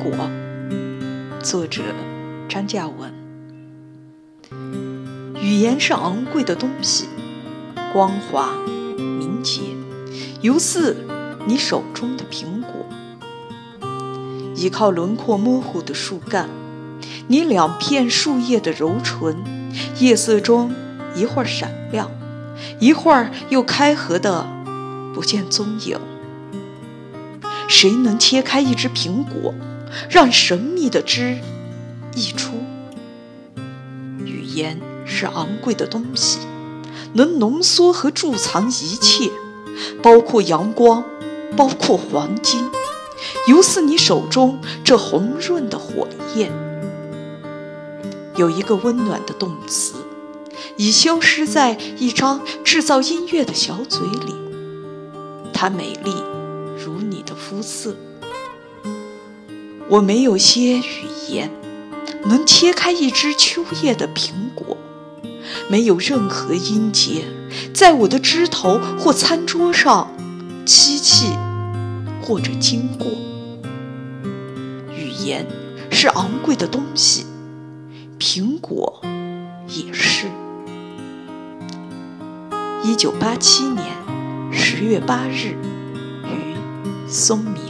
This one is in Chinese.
果，作者张嘉文。语言是昂贵的东西，光滑敏捷，犹似你手中的苹果。依靠轮廓模糊的树干，你两片树叶的柔唇，夜色中一会儿闪亮，一会儿又开合的不见踪影。谁能切开一只苹果，让神秘的汁溢出？语言是昂贵的东西，能浓缩和贮藏一切，包括阳光，包括黄金，犹似你手中这红润的火焰。有一个温暖的动词，已消失在一张制造音乐的小嘴里，它美丽。如你的肤色，我没有些语言能切开一只秋叶的苹果，没有任何音节在我的枝头或餐桌上凄泣或者经过。语言是昂贵的东西，苹果也是。一九八七年十月八日。于松明。